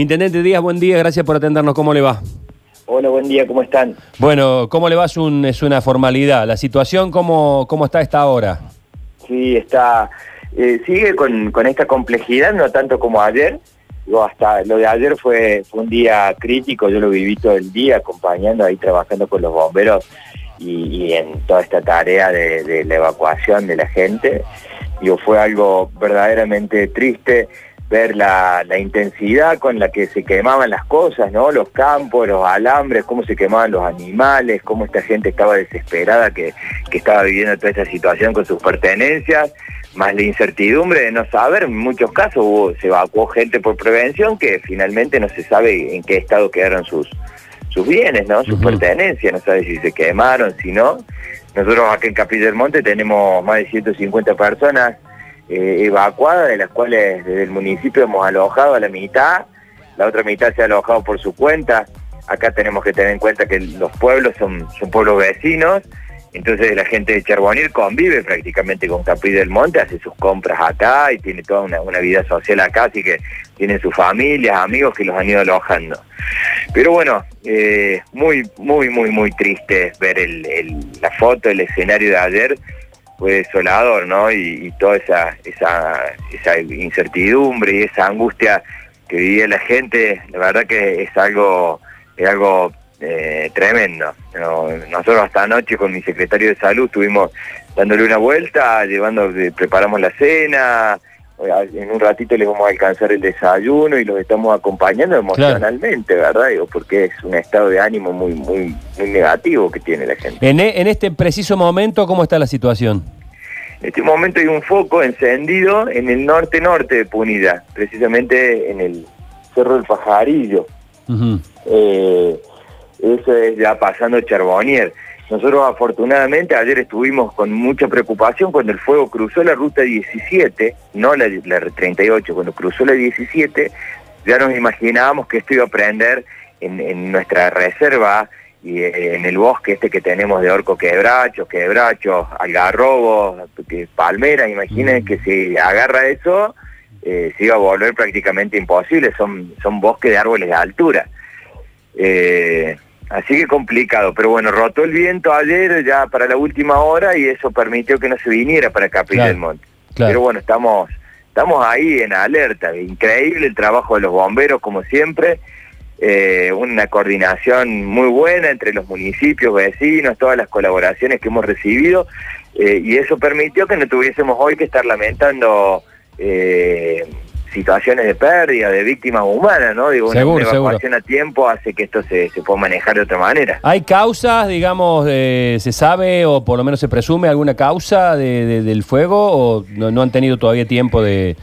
Intendente Díaz, buen día, gracias por atendernos. ¿Cómo le va? Hola, buen día, ¿cómo están? Bueno, ¿cómo le va? Es, un- es una formalidad. ¿La situación cómo, cómo está esta hora? Sí, está, eh, sigue con, con esta complejidad, no tanto como ayer. Digo, hasta lo de ayer fue, fue un día crítico, yo lo viví todo el día acompañando ahí, trabajando con los bomberos y, y en toda esta tarea de, de la evacuación de la gente. Digo, fue algo verdaderamente triste ver la, la intensidad con la que se quemaban las cosas, ¿no? Los campos, los alambres, cómo se quemaban los animales, cómo esta gente estaba desesperada que, que estaba viviendo toda esta situación con sus pertenencias, más la incertidumbre de no saber, en muchos casos hubo- se evacuó gente por prevención que finalmente no se sabe en qué estado quedaron sus, sus bienes, ¿no? Sus pertenencias, no sabe si se quemaron, si no. Nosotros acá en Capilla del Monte tenemos más de 150 personas eh, evacuadas, de las cuales desde el municipio hemos alojado a la mitad, la otra mitad se ha alojado por su cuenta. Acá tenemos que tener en cuenta que los pueblos son, son pueblos vecinos, entonces la gente de Charbonil convive prácticamente con Capilla del Monte, hace sus compras acá y tiene toda una, una vida social acá, así que tienen sus familias, amigos que los han ido alojando. Pero bueno, eh, muy, muy, muy, muy triste ver la foto, el escenario de ayer, fue desolador, ¿no? Y, toda esa, esa, esa incertidumbre y esa angustia que vivía la gente, la verdad que es algo, es algo eh, tremendo. ¿no? Nosotros hasta anoche con mi secretario de salud estuvimos dándole una vuelta, llevando, preparamos la cena, en un ratito les vamos a alcanzar el desayuno y los estamos acompañando emocionalmente, ¿verdad? Digo, porque es un estado de ánimo muy, muy, muy negativo que tiene la gente. En, e- en este preciso momento, ¿cómo está la situación? En este momento hay un foco encendido en el norte-norte de Punilla, precisamente en el Cerro del Pajarillo. Eh, eso es ya pasando Charbonnier. Nosotros afortunadamente ayer estuvimos con mucha preocupación cuando el fuego cruzó la ruta 17, no la, la 38, cuando cruzó la 17, ya nos imaginábamos que esto iba a prender en, en nuestra reserva y eh, en el bosque este que tenemos de orco quebrachos, quebrachos, algarrobos, palmeras, imaginen Mm. que si agarra eso, eh, se iba a volver prácticamente imposible, son, son bosques de árboles de altura. Eh, así que complicado, pero bueno, rotó el viento ayer ya para la última hora y eso permitió que no se viniera para Capilla Claro, del Monte. claro. Pero bueno, estamos, estamos ahí en alerta, increíble el trabajo de los bomberos como siempre, eh, una coordinación muy buena entre los municipios, vecinos, todas las colaboraciones que hemos recibido eh, y eso permitió que no tuviésemos hoy que estar lamentando eh, situaciones de pérdida, de víctimas humanas, ¿no? Digo, Seguro, una evacuación a tiempo hace que esto se, se pueda manejar de otra manera. ¿Hay causas, digamos, eh, se sabe o por lo menos se presume alguna causa de- de- del fuego o no, no han tenido todavía tiempo de,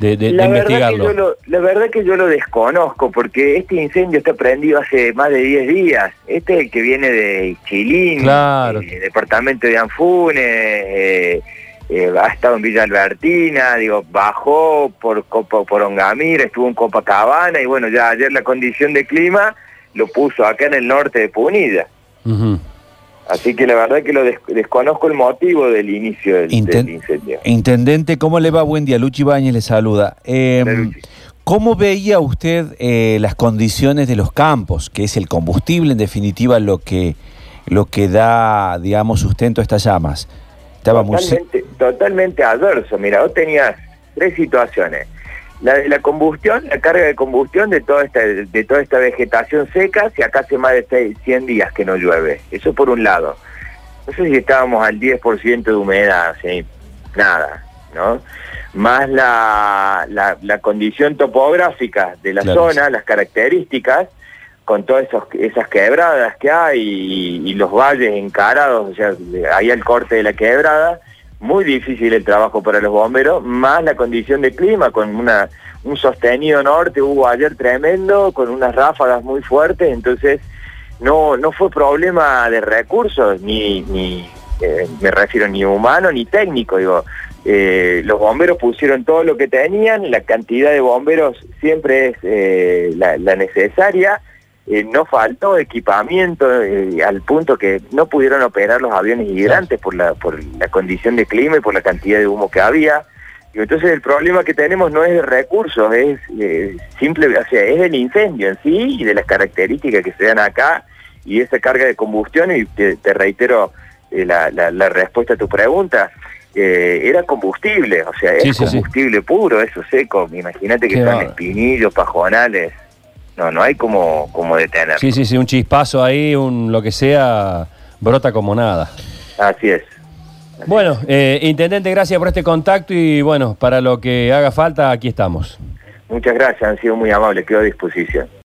de- la, verdad investigarlo? yo lo, la verdad que yo lo desconozco porque este incendio está prendido hace más de 10 días. Este es el que viene de Chilín, Claro. eh, departamento de Anfunes, eh, eh, ha estado en Villa Albertina, digo, bajó por, Copa- por Ongamira, estuvo en Copacabana y bueno, ya ayer la condición de clima lo puso acá en el norte de Punilla. Así que la verdad que lo des- desconozco el motivo del inicio del, Inten- del incendio. Intendente, ¿cómo le va? Buen día, Luchi Bañez le saluda. Eh, Luchi. ¿Cómo veía usted eh, las condiciones de los campos, que es el combustible en definitiva lo que, lo que da, digamos, sustento a estas llamas? Estaba muy... totalmente, adverso. Mira, vos tenías tres situaciones. La de la combustión, la carga de combustión de toda esta, de toda esta vegetación seca, si acá hace más de seis- 100 días que no llueve. Eso por un lado. No sé si estábamos al 10% de humedad, sí, nada, ¿no? Más la, la, la condición topográfica de la Claro. zona, las características, con todas esos- esas quebradas que hay y, y los valles encarados, o sea, ahí al corte de la quebrada, muy difícil el trabajo para los bomberos, más la condición de clima, con una un sostenido norte, hubo ayer tremendo, con unas ráfagas muy fuertes, entonces no no fue problema de recursos, ni, eh, me refiero ni humano ni técnico, digo, eh, los bomberos pusieron todo lo que tenían, la cantidad de bomberos siempre es eh, la necesaria, eh, no faltó equipamiento eh, al punto que no pudieron operar los aviones hidrantes por la, por la condición de clima y por la cantidad de humo que había. Y entonces el problema que tenemos no es de recursos, es eh, simple, o sea, es el incendio en sí y de las características que se dan acá y esa carga de combustión, y te, te reitero la, la, la respuesta a tu pregunta, era combustible, o sea, es sí, sí. combustible puro, eso seco. Imagínate que Qué bárbaro. espinillos, pajonales. No, no hay como, como detener. Sí, sí, sí, un chispazo ahí, un lo que sea, brota como nada. Así es. Bueno, eh, Intendente, gracias por este contacto y bueno, para lo que haga falta, aquí estamos. Muchas gracias, han sido muy amables, quedo a disposición.